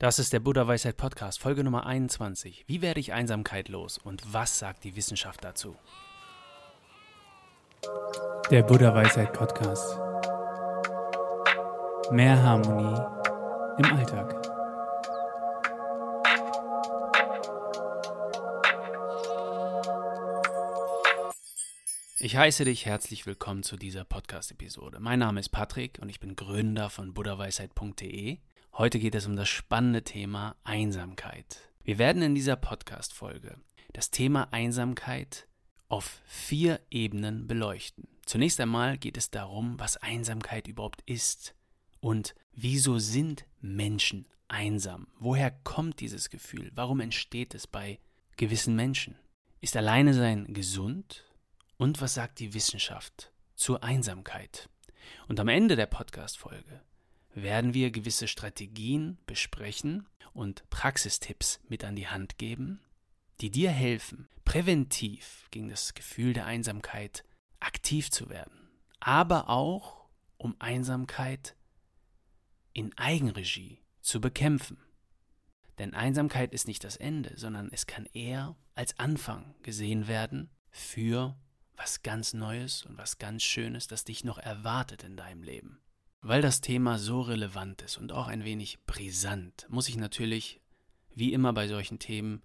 Das ist der Buddha Weisheit Podcast, Folge Nummer 21. Wie werde ich Einsamkeit los und was sagt die Wissenschaft dazu? Der Buddha Weisheit Podcast. Mehr Harmonie im Alltag. Ich heiße dich herzlich willkommen zu dieser Podcast-Episode. Mein Name ist Patrick und ich bin Gründer von buddhaweisheit.de Heute geht es um das spannende Thema Einsamkeit. Wir werden in dieser Podcast-Folge das Thema Einsamkeit auf vier Ebenen beleuchten. Zunächst einmal geht es darum, was Einsamkeit überhaupt ist und wieso sind Menschen einsam? Woher kommt dieses Gefühl? Warum entsteht es bei gewissen Menschen? Ist alleine sein gesund? Und was sagt die Wissenschaft zur Einsamkeit? Und am Ende der Podcast-Folge werden wir gewisse Strategien besprechen und Praxistipps mit an die Hand geben, die dir helfen, präventiv gegen das Gefühl der Einsamkeit aktiv zu werden, aber auch um Einsamkeit in Eigenregie zu bekämpfen. Denn Einsamkeit ist nicht das Ende, sondern es kann eher als Anfang gesehen werden für was ganz Neues und was ganz Schönes, das dich noch erwartet in deinem Leben. Weil das Thema so relevant ist und auch ein wenig brisant, muss ich natürlich, wie immer bei solchen Themen,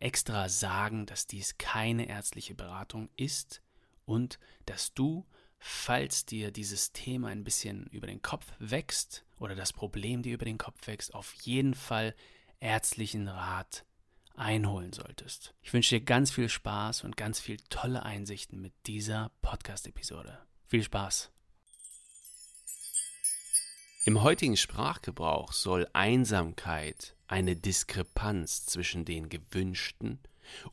extra sagen, dass dies keine ärztliche Beratung ist und dass du, falls dir dieses Thema ein bisschen über den Kopf wächst oder das Problem dir über den Kopf wächst, auf jeden Fall ärztlichen Rat einholen solltest. Ich wünsche dir ganz viel Spaß und ganz viel tolle Einsichten mit dieser Podcast-Episode. Viel Spaß! Im heutigen Sprachgebrauch soll Einsamkeit eine Diskrepanz zwischen den gewünschten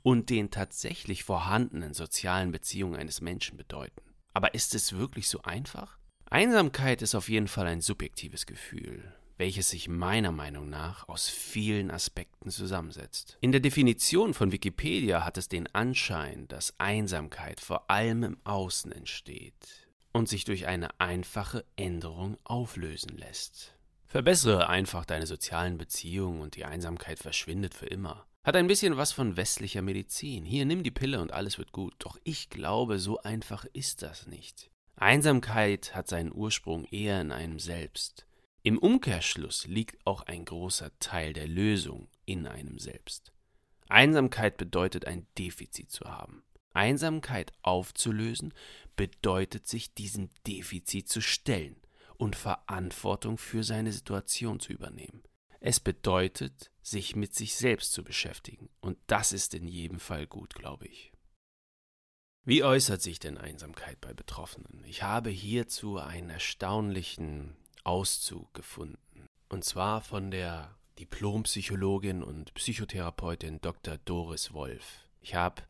und den tatsächlich vorhandenen sozialen Beziehungen eines Menschen bedeuten. Aber ist es wirklich so einfach? Einsamkeit ist auf jeden Fall ein subjektives Gefühl, welches sich meiner Meinung nach aus vielen Aspekten zusammensetzt. In der Definition von Wikipedia hat es den Anschein, dass Einsamkeit vor allem im Außen entsteht, und sich durch eine einfache Änderung auflösen lässt. Verbessere einfach deine sozialen Beziehungen und die Einsamkeit verschwindet für immer. Hat ein bisschen was von westlicher Medizin. Hier nimm die Pille und alles wird gut. Doch ich glaube, so einfach ist das nicht. Einsamkeit hat seinen Ursprung eher in einem selbst. Im Umkehrschluss liegt auch ein großer Teil der Lösung in einem selbst. Einsamkeit bedeutet ein Defizit zu haben. Einsamkeit aufzulösen bedeutet sich diesem Defizit zu stellen und Verantwortung für seine Situation zu übernehmen. Es bedeutet, sich mit sich selbst zu beschäftigen, und das ist in jedem Fall gut, glaube ich. Wie äußert sich denn Einsamkeit bei Betroffenen? Ich habe hierzu einen erstaunlichen Auszug gefunden, und zwar von der Diplompsychologin und Psychotherapeutin Dr. Doris Wolf. Ich habe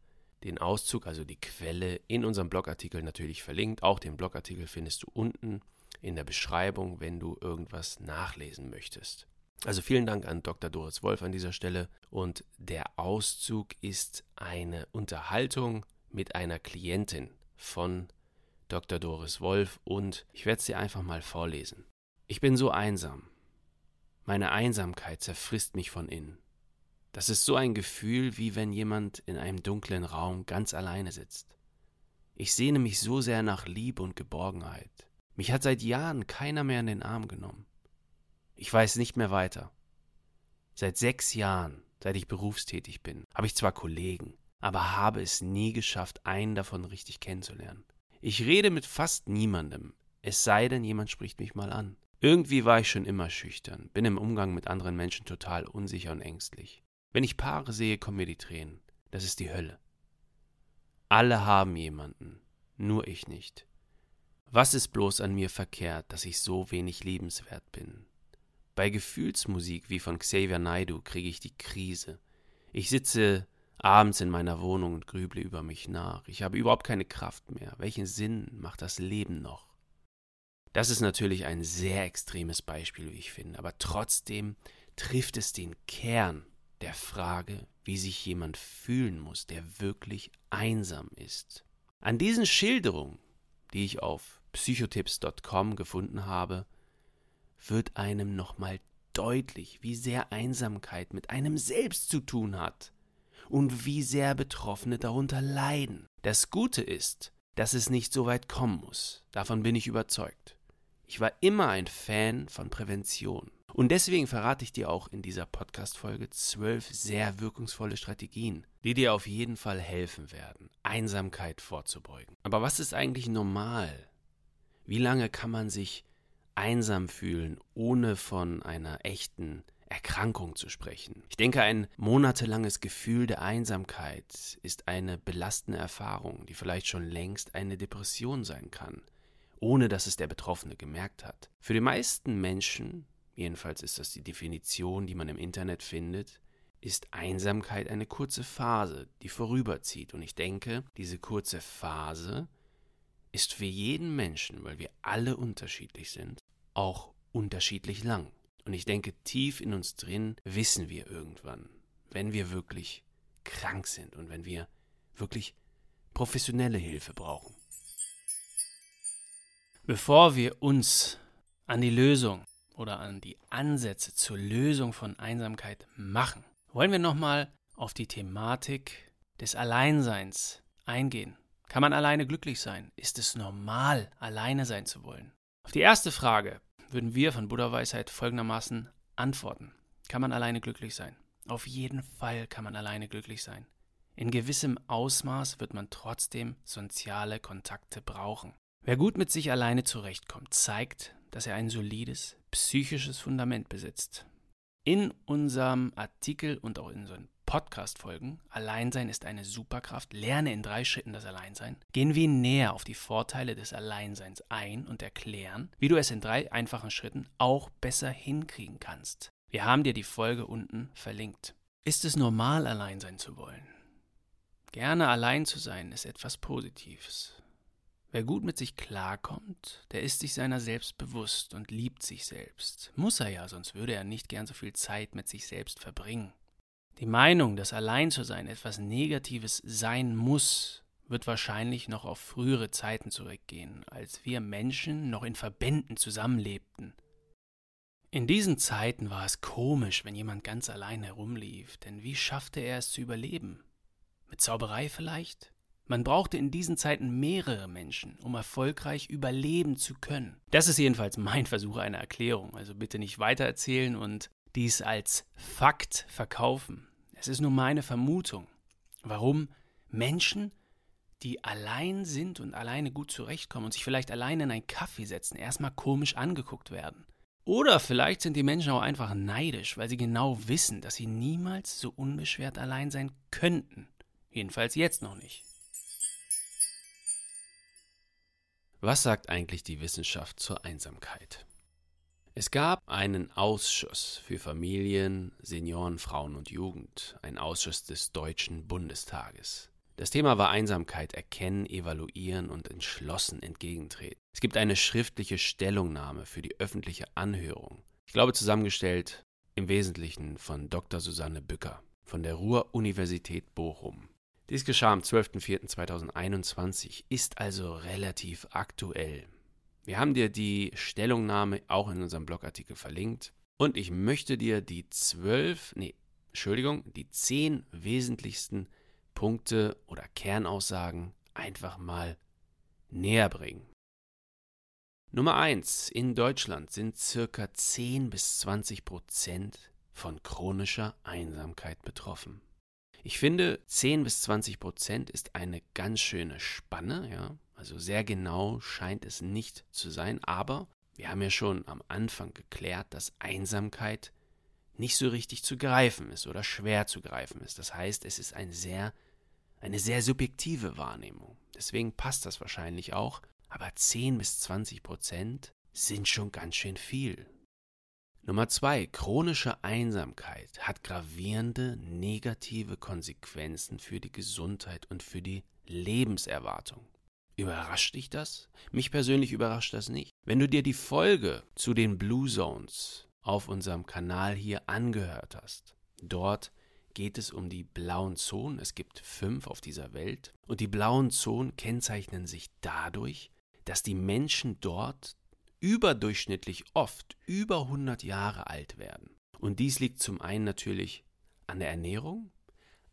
den Auszug, also die Quelle, in unserem Blogartikel natürlich verlinkt. Auch den Blogartikel findest du unten in der Beschreibung, wenn du irgendwas nachlesen möchtest. Also vielen Dank an Dr. Doris Wolf an dieser Stelle. Und der Auszug ist eine Unterhaltung mit einer Klientin von Dr. Doris Wolf und ich werde es dir einfach mal vorlesen. Ich bin so einsam. Meine Einsamkeit zerfrisst mich von innen. Das ist so ein Gefühl, wie wenn jemand in einem dunklen Raum ganz alleine sitzt. Ich sehne mich so sehr nach Liebe und Geborgenheit. Mich hat seit Jahren keiner mehr in den Arm genommen. Ich weiß nicht mehr weiter. Seit sechs Jahren, seit ich berufstätig bin, habe ich zwar Kollegen, aber habe es nie geschafft, einen davon richtig kennenzulernen. Ich rede mit fast niemandem, es sei denn, jemand spricht mich mal an. Irgendwie war ich schon immer schüchtern, bin im Umgang mit anderen Menschen total unsicher und ängstlich. Wenn ich Paare sehe, kommen mir die Tränen. Das ist die Hölle. Alle haben jemanden, nur ich nicht. Was ist bloß an mir verkehrt, dass ich so wenig liebenswert bin? Bei Gefühlsmusik wie von Xavier Naidu kriege ich die Krise. Ich sitze abends in meiner Wohnung und grüble über mich nach. Ich habe überhaupt keine Kraft mehr. Welchen Sinn macht das Leben noch? Das ist natürlich ein sehr extremes Beispiel, wie ich finde, aber trotzdem trifft es den Kern der Frage, wie sich jemand fühlen muss, der wirklich einsam ist. An diesen Schilderungen, die ich auf psychotipps.com gefunden habe, wird einem nochmal deutlich, wie sehr Einsamkeit mit einem selbst zu tun hat und wie sehr Betroffene darunter leiden. Das Gute ist, dass es nicht so weit kommen muss. Davon bin ich überzeugt. Ich war immer ein Fan von Prävention. Und deswegen verrate ich dir auch in dieser Podcast-Folge zwölf sehr wirkungsvolle Strategien, die dir auf jeden Fall helfen werden, Einsamkeit vorzubeugen. Aber was ist eigentlich normal? Wie lange kann man sich einsam fühlen, ohne von einer echten Erkrankung zu sprechen? Ich denke, ein monatelanges Gefühl der Einsamkeit ist eine belastende Erfahrung, die vielleicht schon längst eine Depression sein kann, ohne dass es der Betroffene gemerkt hat. Für die meisten Menschen jedenfalls ist das die Definition, die man im Internet findet, ist Einsamkeit eine kurze Phase, die vorüberzieht. Und ich denke, diese kurze Phase ist für jeden Menschen, weil wir alle unterschiedlich sind, auch unterschiedlich lang. Und ich denke, tief in uns drin wissen wir irgendwann, wenn wir wirklich krank sind und wenn wir wirklich professionelle Hilfe brauchen. Bevor wir uns an die Lösung oder an die Ansätze zur Lösung von Einsamkeit machen, wollen wir nochmal auf die Thematik des Alleinseins eingehen. Kann man alleine glücklich sein? Ist es normal, alleine sein zu wollen? Auf die erste Frage würden wir von Buddha Weisheit folgendermaßen antworten. Kann man alleine glücklich sein? Auf jeden Fall kann man alleine glücklich sein. In gewissem Ausmaß wird man trotzdem soziale Kontakte brauchen. Wer gut mit sich alleine zurechtkommt, zeigt, dass er ein solides psychisches Fundament besitzt. In unserem Artikel und auch in unseren Podcast-Folgen Alleinsein ist eine Superkraft, lerne in drei Schritten das Alleinsein, gehen wir näher auf die Vorteile des Alleinseins ein und erklären, wie du es in drei einfachen Schritten auch besser hinkriegen kannst. Wir haben dir die Folge unten verlinkt. Ist es normal, allein sein zu wollen? Gerne allein zu sein ist etwas Positives. Wer gut mit sich klarkommt, der ist sich seiner selbst bewusst und liebt sich selbst. Muss er ja, sonst würde er nicht gern so viel Zeit mit sich selbst verbringen. Die Meinung, dass allein zu sein etwas Negatives sein muss, wird wahrscheinlich noch auf frühere Zeiten zurückgehen, als wir Menschen noch in Verbänden zusammenlebten. In diesen Zeiten war es komisch, wenn jemand ganz allein herumlief, denn wie schaffte er es zu überleben? Mit Zauberei vielleicht? Man brauchte in diesen Zeiten mehrere Menschen, um erfolgreich überleben zu können. Das ist jedenfalls mein Versuch einer Erklärung, also bitte nicht weitererzählen und dies als Fakt verkaufen. Es ist nur meine Vermutung, warum Menschen, die allein sind und alleine gut zurechtkommen und sich vielleicht alleine in einen Kaffee setzen, erstmal komisch angeguckt werden. Oder vielleicht sind die Menschen auch einfach neidisch, weil sie genau wissen, dass sie niemals so unbeschwert allein sein könnten. Jedenfalls jetzt noch nicht. Was sagt eigentlich die Wissenschaft zur Einsamkeit? Es gab einen Ausschuss für Familien, Senioren, Frauen und Jugend, ein Ausschuss des Deutschen Bundestages. Das Thema war Einsamkeit erkennen, evaluieren und entschlossen entgegentreten. Es gibt eine schriftliche Stellungnahme für die öffentliche Anhörung. Ich glaube zusammengestellt im Wesentlichen von Dr. Susanne Bücker von der Ruhr-Universität Bochum. Dies geschah am 12.04.2021, ist also relativ aktuell. Wir haben dir die Stellungnahme auch in unserem Blogartikel verlinkt und ich möchte dir die zwölf, nee, Entschuldigung, die zehn wesentlichsten Punkte oder Kernaussagen einfach mal näher bringen. Nummer 1. In Deutschland sind circa 10 bis 20 Prozent von chronischer Einsamkeit betroffen. Ich finde, 10 bis 20 Prozent ist eine ganz schöne Spanne, ja. Also sehr genau scheint es nicht zu sein, aber wir haben ja schon am Anfang geklärt, dass Einsamkeit nicht so richtig zu greifen ist oder schwer zu greifen ist. Das heißt, es ist ein sehr, eine sehr subjektive Wahrnehmung. Deswegen passt das wahrscheinlich auch. Aber 10 bis 20 Prozent sind schon ganz schön viel. Nummer zwei, chronische Einsamkeit hat gravierende negative Konsequenzen für die Gesundheit und für die Lebenserwartung. Überrascht dich das? Mich persönlich überrascht das nicht. Wenn du dir die Folge zu den Blue Zones auf unserem Kanal hier angehört hast, dort geht es um die blauen Zonen. Es gibt fünf auf dieser Welt. Und die blauen Zonen kennzeichnen sich dadurch, dass die Menschen dort überdurchschnittlich oft über 100 Jahre alt werden. Und dies liegt zum einen natürlich an der Ernährung,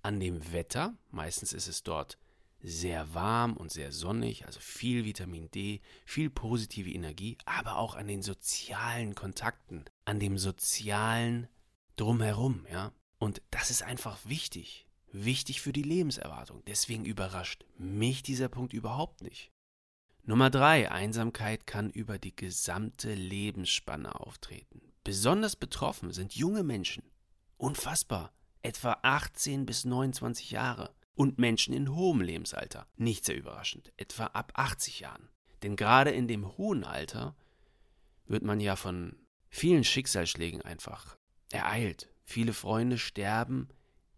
an dem Wetter, meistens ist es dort sehr warm und sehr sonnig, also viel Vitamin D, viel positive Energie, aber auch an den sozialen Kontakten, an dem sozialen Drumherum, ja. Und das ist einfach wichtig, wichtig für die Lebenserwartung. Deswegen überrascht mich dieser Punkt überhaupt nicht. Nummer drei: Einsamkeit kann über die gesamte Lebensspanne auftreten. Besonders betroffen sind junge Menschen. Unfassbar. Etwa 18 bis 29 Jahre und Menschen in hohem Lebensalter. Nicht sehr überraschend, etwa ab 80 Jahren. Denn gerade in dem hohen Alter wird man ja von vielen Schicksalsschlägen einfach ereilt. Viele Freunde sterben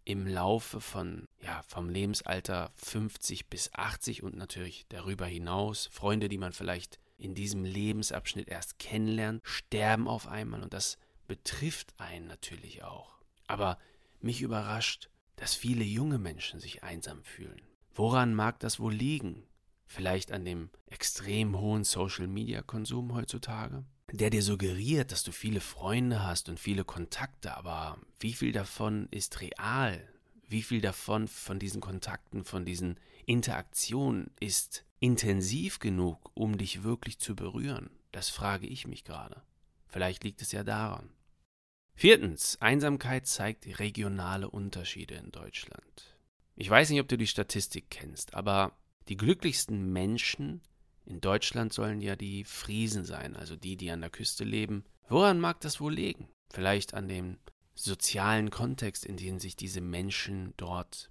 im Laufe von, ja, vom Lebensalter 50 bis 80 und natürlich darüber hinaus. Freunde, die man vielleicht in diesem Lebensabschnitt erst kennenlernt, sterben auf einmal und das betrifft einen natürlich auch. Aber mich überrascht, dass viele junge Menschen sich einsam fühlen. Woran mag das wohl liegen? Vielleicht an dem extrem hohen Social-Media-Konsum heutzutage? Der dir suggeriert, dass du viele Freunde hast und viele Kontakte, aber wie viel davon ist real? Wie viel davon, von diesen Kontakten, von diesen Interaktionen ist intensiv genug, um dich wirklich zu berühren? Das frage ich mich gerade. Vielleicht liegt es ja daran. Viertens, Einsamkeit zeigt regionale Unterschiede in Deutschland. Ich weiß nicht, ob du die Statistik kennst, aber die glücklichsten Menschen in Deutschland sollen ja die Friesen sein, also die, die an der Küste leben. Woran mag das wohl liegen? Vielleicht an dem sozialen Kontext, in dem sich diese Menschen dort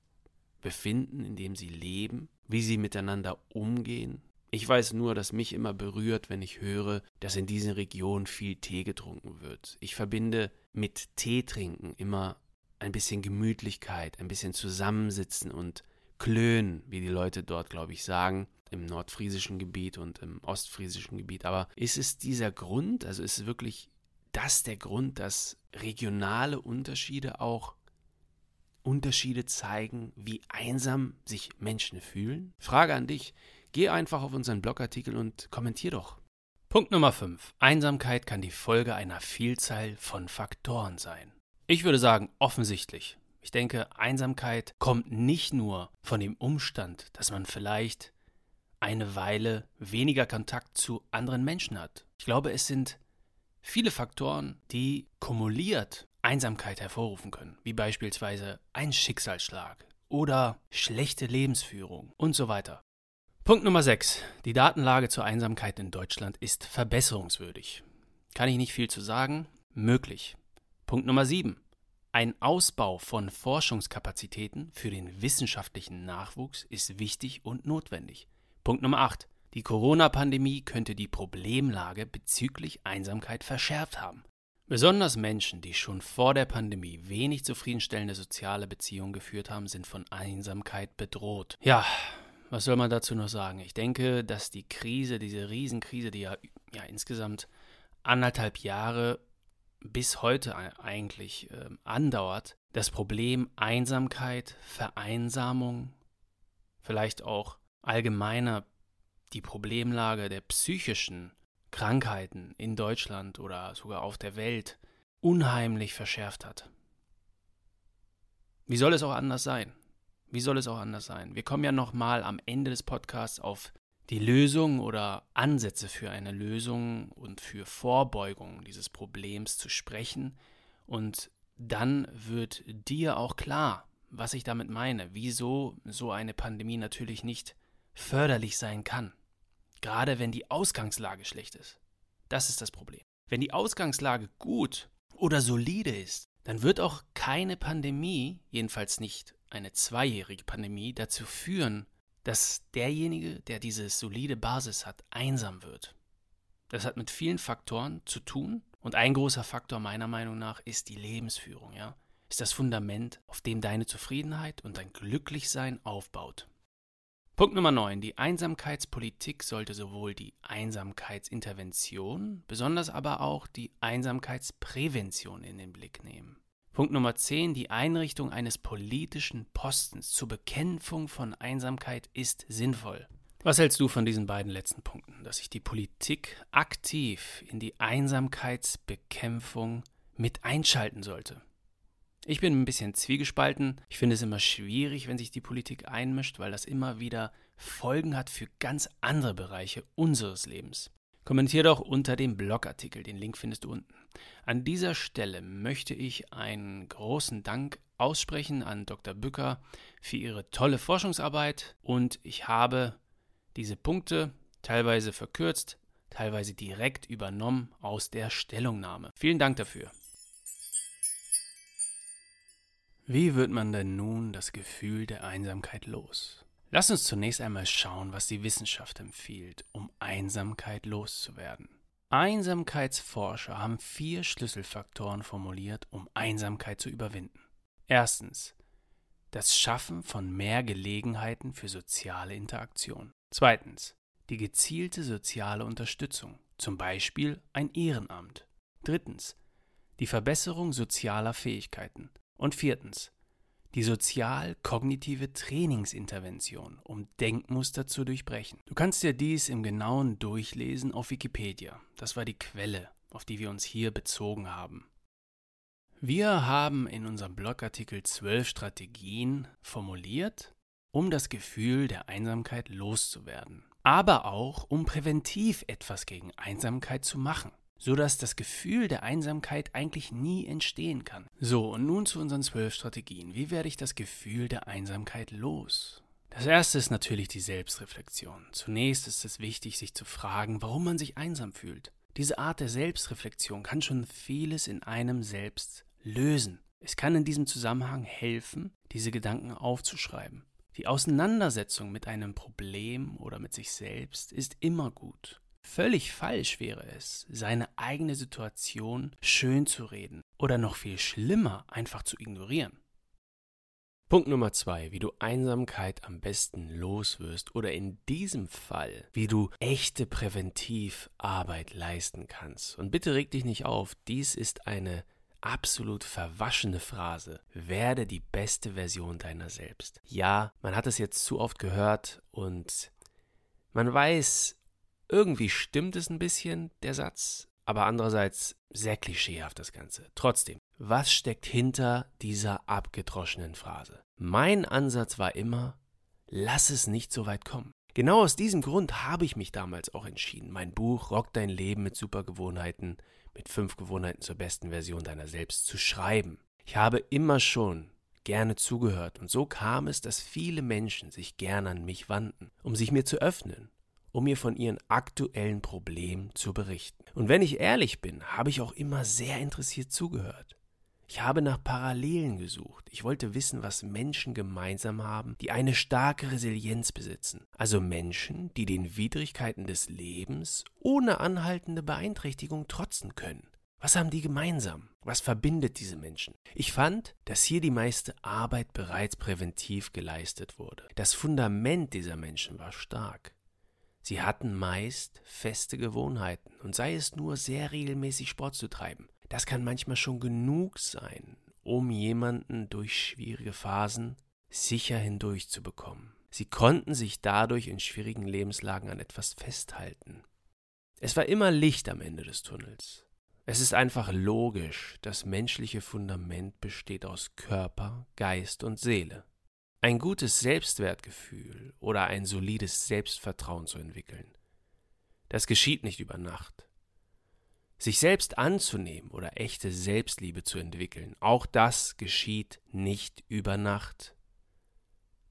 befinden, in dem sie leben, wie sie miteinander umgehen, ich weiß nur, dass mich immer berührt, wenn ich höre, dass in diesen Regionen viel Tee getrunken wird. Ich verbinde mit Tee trinken immer ein bisschen Gemütlichkeit, ein bisschen Zusammensitzen und Klönen, wie die Leute dort, glaube ich, sagen, im nordfriesischen Gebiet und im ostfriesischen Gebiet. Aber ist es dieser Grund, also ist es wirklich das der Grund, dass regionale Unterschiede auch Unterschiede zeigen, wie einsam sich Menschen fühlen? Frage an dich, Geh einfach auf unseren Blogartikel und kommentier doch. Punkt Nummer 5. Einsamkeit kann die Folge einer Vielzahl von Faktoren sein. Ich würde sagen, offensichtlich. Ich denke, Einsamkeit kommt nicht nur von dem Umstand, dass man vielleicht eine Weile weniger Kontakt zu anderen Menschen hat. Ich glaube, es sind viele Faktoren, die kumuliert Einsamkeit hervorrufen können, wie beispielsweise ein Schicksalsschlag oder schlechte Lebensführung und so weiter. Punkt Nummer 6. Die Datenlage zur Einsamkeit in Deutschland ist verbesserungswürdig. Kann ich nicht viel zu sagen? Möglich. Punkt Nummer 7. Ein Ausbau von Forschungskapazitäten für den wissenschaftlichen Nachwuchs ist wichtig und notwendig. Punkt Nummer 8. Die Corona-Pandemie könnte die Problemlage bezüglich Einsamkeit verschärft haben. Besonders Menschen, die schon vor der Pandemie wenig zufriedenstellende soziale Beziehungen geführt haben, sind von Einsamkeit bedroht. Ja, was soll man dazu noch sagen? Ich denke, dass die Krise, diese Riesenkrise, die ja, ja insgesamt anderthalb Jahre bis heute eigentlich äh, andauert, das Problem Einsamkeit, Vereinsamung, vielleicht auch allgemeiner die Problemlage der psychischen Krankheiten in Deutschland oder sogar auf der Welt unheimlich verschärft hat. Wie soll es auch anders sein? Wie soll es auch anders sein? Wir kommen ja nochmal am Ende des Podcasts auf die Lösung oder Ansätze für eine Lösung und für Vorbeugung dieses Problems zu sprechen. Und dann wird dir auch klar, was ich damit meine, wieso so eine Pandemie natürlich nicht förderlich sein kann. Gerade wenn die Ausgangslage schlecht ist. Das ist das Problem. Wenn die Ausgangslage gut oder solide ist, dann wird auch keine Pandemie, jedenfalls nicht eine zweijährige Pandemie dazu führen, dass derjenige, der diese solide Basis hat, einsam wird. Das hat mit vielen Faktoren zu tun und ein großer Faktor meiner Meinung nach ist die Lebensführung, ja. Ist das Fundament, auf dem deine Zufriedenheit und dein Glücklichsein aufbaut. Punkt Nummer 9. Die Einsamkeitspolitik sollte sowohl die Einsamkeitsintervention, besonders aber auch die Einsamkeitsprävention in den Blick nehmen. Punkt Nummer 10. Die Einrichtung eines politischen Postens zur Bekämpfung von Einsamkeit ist sinnvoll. Was hältst du von diesen beiden letzten Punkten, dass sich die Politik aktiv in die Einsamkeitsbekämpfung mit einschalten sollte. Ich bin ein bisschen zwiegespalten. Ich finde es immer schwierig, wenn sich die Politik einmischt, weil das immer wieder Folgen hat für ganz andere Bereiche unseres Lebens. Kommentiere doch unter dem Blogartikel, den Link findest du unten. An dieser Stelle möchte ich einen großen Dank aussprechen an Dr. Bücker für ihre tolle Forschungsarbeit und ich habe diese Punkte teilweise verkürzt, teilweise direkt übernommen aus der Stellungnahme. Vielen Dank dafür. Wie wird man denn nun das Gefühl der Einsamkeit los? Lass uns zunächst einmal schauen, was die Wissenschaft empfiehlt, um Einsamkeit loszuwerden. Einsamkeitsforscher haben vier Schlüsselfaktoren formuliert, um Einsamkeit zu überwinden. Erstens das Schaffen von mehr Gelegenheiten für soziale Interaktion. Zweitens die gezielte soziale Unterstützung, zum Beispiel ein Ehrenamt. Drittens die Verbesserung sozialer Fähigkeiten. Und viertens die sozial-kognitive Trainingsintervention, um Denkmuster zu durchbrechen. Du kannst dir dies im genauen Durchlesen auf Wikipedia. Das war die Quelle, auf die wir uns hier bezogen haben. Wir haben in unserem Blogartikel zwölf Strategien formuliert, um das Gefühl der Einsamkeit loszuwerden, aber auch um präventiv etwas gegen Einsamkeit zu machen sodass das Gefühl der Einsamkeit eigentlich nie entstehen kann. So, und nun zu unseren zwölf Strategien. Wie werde ich das Gefühl der Einsamkeit los? Das erste ist natürlich die Selbstreflexion. Zunächst ist es wichtig, sich zu fragen, warum man sich einsam fühlt. Diese Art der Selbstreflexion kann schon vieles in einem selbst lösen. Es kann in diesem Zusammenhang helfen, diese Gedanken aufzuschreiben. Die Auseinandersetzung mit einem Problem oder mit sich selbst ist immer gut. Völlig falsch wäre es, seine eigene Situation schön zu reden oder noch viel schlimmer einfach zu ignorieren. Punkt Nummer zwei, wie du Einsamkeit am besten loswirst oder in diesem Fall, wie du echte Präventivarbeit leisten kannst. Und bitte reg dich nicht auf, dies ist eine absolut verwaschene Phrase. Werde die beste Version deiner selbst. Ja, man hat es jetzt zu oft gehört und man weiß, irgendwie stimmt es ein bisschen, der Satz, aber andererseits sehr klischeehaft das Ganze. Trotzdem, was steckt hinter dieser abgedroschenen Phrase? Mein Ansatz war immer, lass es nicht so weit kommen. Genau aus diesem Grund habe ich mich damals auch entschieden, mein Buch Rock dein Leben mit Supergewohnheiten, mit fünf Gewohnheiten zur besten Version deiner selbst zu schreiben. Ich habe immer schon gerne zugehört und so kam es, dass viele Menschen sich gerne an mich wandten, um sich mir zu öffnen, um mir von ihren aktuellen Problemen zu berichten. Und wenn ich ehrlich bin, habe ich auch immer sehr interessiert zugehört. Ich habe nach Parallelen gesucht. Ich wollte wissen, was Menschen gemeinsam haben, die eine starke Resilienz besitzen. Also Menschen, die den Widrigkeiten des Lebens ohne anhaltende Beeinträchtigung trotzen können. Was haben die gemeinsam? Was verbindet diese Menschen? Ich fand, dass hier die meiste Arbeit bereits präventiv geleistet wurde. Das Fundament dieser Menschen war stark. Sie hatten meist feste Gewohnheiten und sei es nur sehr regelmäßig Sport zu treiben. Das kann manchmal schon genug sein, um jemanden durch schwierige Phasen sicher hindurchzubekommen. Sie konnten sich dadurch in schwierigen Lebenslagen an etwas festhalten. Es war immer Licht am Ende des Tunnels. Es ist einfach logisch, das menschliche Fundament besteht aus Körper, Geist und Seele ein gutes Selbstwertgefühl oder ein solides Selbstvertrauen zu entwickeln. Das geschieht nicht über Nacht. Sich selbst anzunehmen oder echte Selbstliebe zu entwickeln, auch das geschieht nicht über Nacht.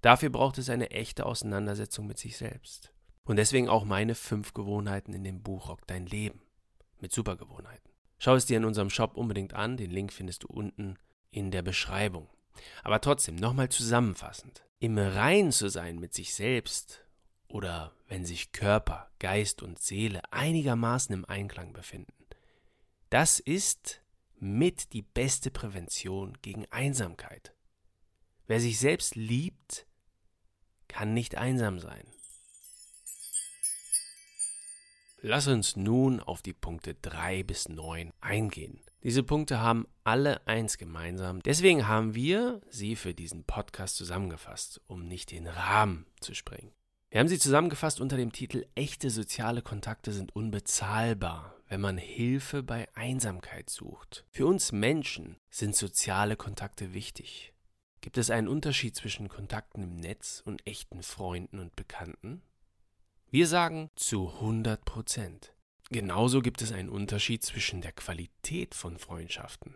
Dafür braucht es eine echte Auseinandersetzung mit sich selbst. Und deswegen auch meine fünf Gewohnheiten in dem Buch Rock dein Leben mit Supergewohnheiten. Schau es dir in unserem Shop unbedingt an, den Link findest du unten in der Beschreibung. Aber trotzdem, nochmal zusammenfassend. Im Rein zu sein mit sich selbst oder wenn sich Körper, Geist und Seele einigermaßen im Einklang befinden, das ist mit die beste Prävention gegen Einsamkeit. Wer sich selbst liebt, kann nicht einsam sein. Lass uns nun auf die Punkte 3 bis 9 eingehen. Diese Punkte haben alle eins gemeinsam. Deswegen haben wir sie für diesen Podcast zusammengefasst, um nicht den Rahmen zu sprengen. Wir haben sie zusammengefasst unter dem Titel Echte soziale Kontakte sind unbezahlbar. wenn man Hilfe bei Einsamkeit sucht. Für uns Menschen sind soziale Kontakte wichtig. Gibt es einen Unterschied zwischen Kontakten im Netz und echten Freunden und Bekannten? Wir sagen zu 100 Prozent. Genauso gibt es einen Unterschied zwischen der Qualität von Freundschaften.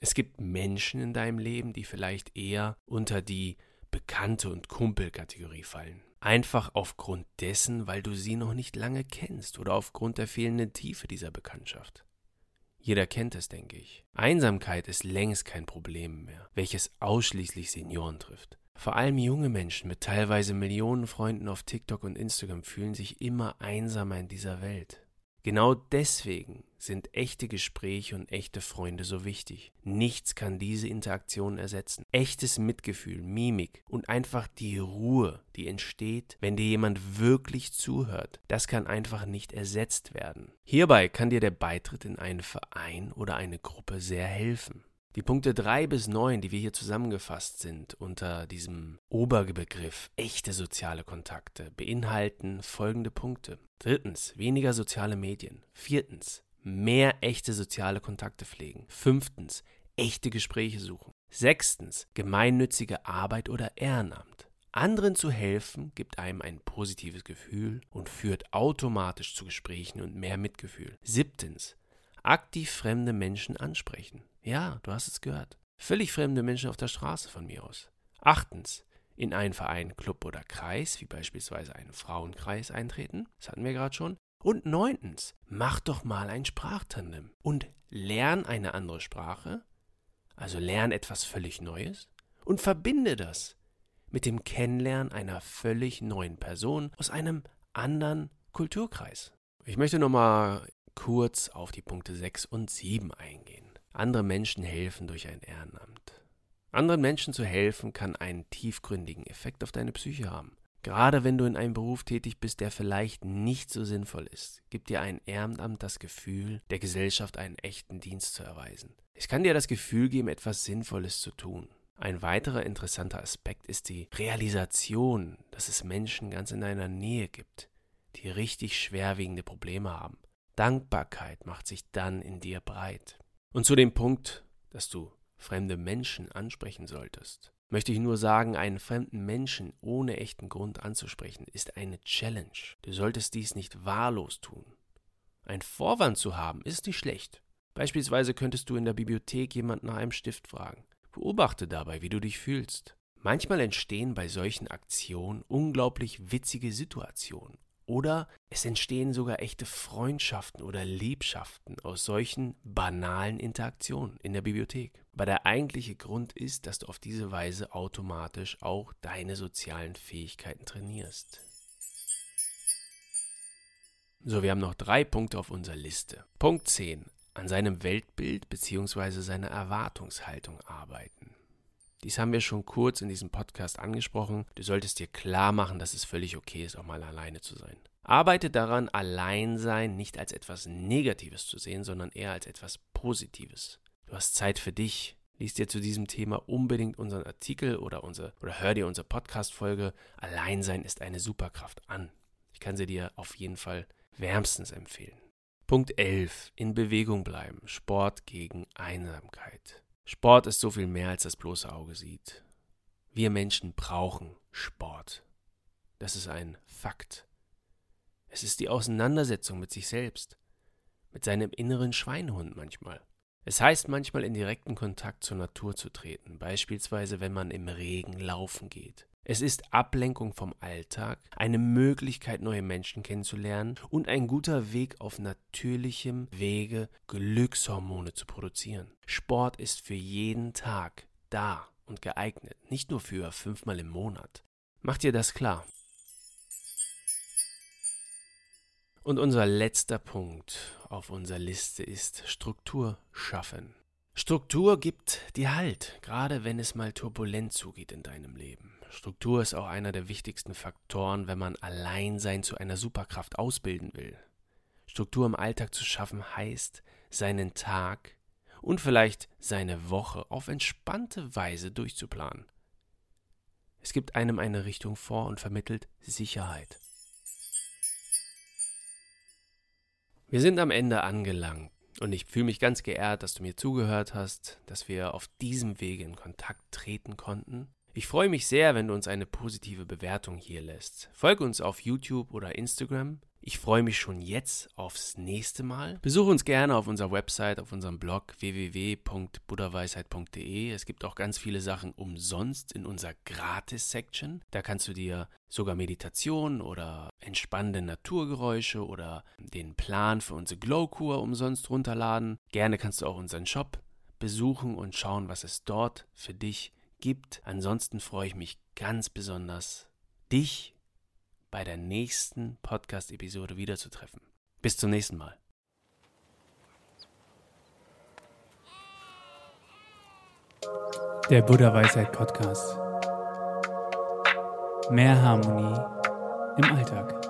Es gibt Menschen in deinem Leben, die vielleicht eher unter die Bekannte- und Kumpelkategorie fallen. Einfach aufgrund dessen, weil du sie noch nicht lange kennst oder aufgrund der fehlenden Tiefe dieser Bekanntschaft. Jeder kennt es, denke ich. Einsamkeit ist längst kein Problem mehr, welches ausschließlich Senioren trifft. Vor allem junge Menschen mit teilweise Millionen Freunden auf TikTok und Instagram fühlen sich immer einsamer in dieser Welt. Genau deswegen sind echte Gespräche und echte Freunde so wichtig. Nichts kann diese Interaktion ersetzen. Echtes Mitgefühl, Mimik und einfach die Ruhe, die entsteht, wenn dir jemand wirklich zuhört, das kann einfach nicht ersetzt werden. Hierbei kann dir der Beitritt in einen Verein oder eine Gruppe sehr helfen. Die Punkte 3 bis 9, die wir hier zusammengefasst sind unter diesem Oberbegriff echte soziale Kontakte, beinhalten folgende Punkte. Drittens, weniger soziale Medien. Viertens, mehr echte soziale Kontakte pflegen. Fünftens, echte Gespräche suchen. Sechstens, gemeinnützige Arbeit oder Ehrenamt. Anderen zu helfen gibt einem ein positives Gefühl und führt automatisch zu Gesprächen und mehr Mitgefühl. Siebtens, aktiv fremde Menschen ansprechen. Ja, du hast es gehört. Völlig fremde Menschen auf der Straße von mir aus. Achtens, in einen Verein, Club oder Kreis, wie beispielsweise einen Frauenkreis, eintreten. Das hatten wir gerade schon. Und neuntens, mach doch mal ein Sprachtandem und lern eine andere Sprache, also lern etwas völlig Neues und verbinde das mit dem Kennenlernen einer völlig neuen Person aus einem anderen Kulturkreis. Ich möchte nochmal kurz auf die Punkte 6 und 7 eingehen. Andere Menschen helfen durch ein Ehrenamt. Anderen Menschen zu helfen kann einen tiefgründigen Effekt auf deine Psyche haben. Gerade wenn du in einem Beruf tätig bist, der vielleicht nicht so sinnvoll ist, gibt dir ein Ehrenamt das Gefühl, der Gesellschaft einen echten Dienst zu erweisen. Es kann dir das Gefühl geben, etwas Sinnvolles zu tun. Ein weiterer interessanter Aspekt ist die Realisation, dass es Menschen ganz in deiner Nähe gibt, die richtig schwerwiegende Probleme haben. Dankbarkeit macht sich dann in dir breit. Und zu dem Punkt, dass du fremde Menschen ansprechen solltest, möchte ich nur sagen, einen fremden Menschen ohne echten Grund anzusprechen, ist eine Challenge. Du solltest dies nicht wahllos tun. Ein Vorwand zu haben, ist nicht schlecht. Beispielsweise könntest du in der Bibliothek jemanden nach einem Stift fragen. Beobachte dabei, wie du dich fühlst. Manchmal entstehen bei solchen Aktionen unglaublich witzige Situationen oder es entstehen sogar echte Freundschaften oder Liebschaften aus solchen banalen Interaktionen in der Bibliothek. Aber der eigentliche Grund ist, dass du auf diese Weise automatisch auch deine sozialen Fähigkeiten trainierst. So, wir haben noch drei Punkte auf unserer Liste. Punkt 10. An seinem Weltbild bzw. seiner Erwartungshaltung arbeiten. Dies haben wir schon kurz in diesem Podcast angesprochen. Du solltest dir klar machen, dass es völlig okay ist, auch mal alleine zu sein. Arbeite daran, Alleinsein nicht als etwas Negatives zu sehen, sondern eher als etwas Positives. Du hast Zeit für dich. Lies dir zu diesem Thema unbedingt unseren Artikel oder, unser, oder hör dir unsere Podcast-Folge Alleinsein ist eine Superkraft an. Ich kann sie dir auf jeden Fall wärmstens empfehlen. Punkt 11. In Bewegung bleiben. Sport gegen Einsamkeit. Sport ist so viel mehr, als das bloße Auge sieht. Wir Menschen brauchen Sport. Das ist ein Fakt. Es ist die Auseinandersetzung mit sich selbst, mit seinem inneren Schweinehund manchmal. Es heißt manchmal in direkten Kontakt zur Natur zu treten, beispielsweise wenn man im Regen laufen geht. Es ist Ablenkung vom Alltag, eine Möglichkeit, neue Menschen kennenzulernen und ein guter Weg auf natürlichem Wege Glückshormone zu produzieren. Sport ist für jeden Tag da und geeignet, nicht nur für fünfmal im Monat. Mach dir das klar. Und unser letzter Punkt auf unserer Liste ist Struktur schaffen. Struktur gibt dir Halt, gerade wenn es mal turbulent zugeht in deinem Leben. Struktur ist auch einer der wichtigsten Faktoren, wenn man Alleinsein zu einer Superkraft ausbilden will. Struktur im Alltag zu schaffen heißt, seinen Tag und vielleicht seine Woche auf entspannte Weise durchzuplanen. Es gibt einem eine Richtung vor und vermittelt Sicherheit. Wir sind am Ende angelangt und ich fühle mich ganz geehrt, dass du mir zugehört hast, dass wir auf diesem Wege in Kontakt treten konnten. Ich freue mich sehr, wenn du uns eine positive Bewertung hier lässt. Folge uns auf YouTube oder Instagram. Ich freue mich schon jetzt aufs nächste Mal. Besuche uns gerne auf unserer Website, auf unserem Blog www.buddhaweisheit.de. Es gibt auch ganz viele Sachen umsonst in unserer Gratis-Section. Da kannst du dir sogar Meditation oder entspannende Naturgeräusche oder den Plan für unsere Glow-Kur umsonst runterladen. Gerne kannst du auch unseren Shop besuchen und schauen, was es dort für dich gibt. Ansonsten freue ich mich ganz besonders, dich bei der nächsten Podcast-Episode wiederzutreffen. Bis zum nächsten Mal. Der Buddha Weisheit Podcast. Mehr Harmonie im Alltag.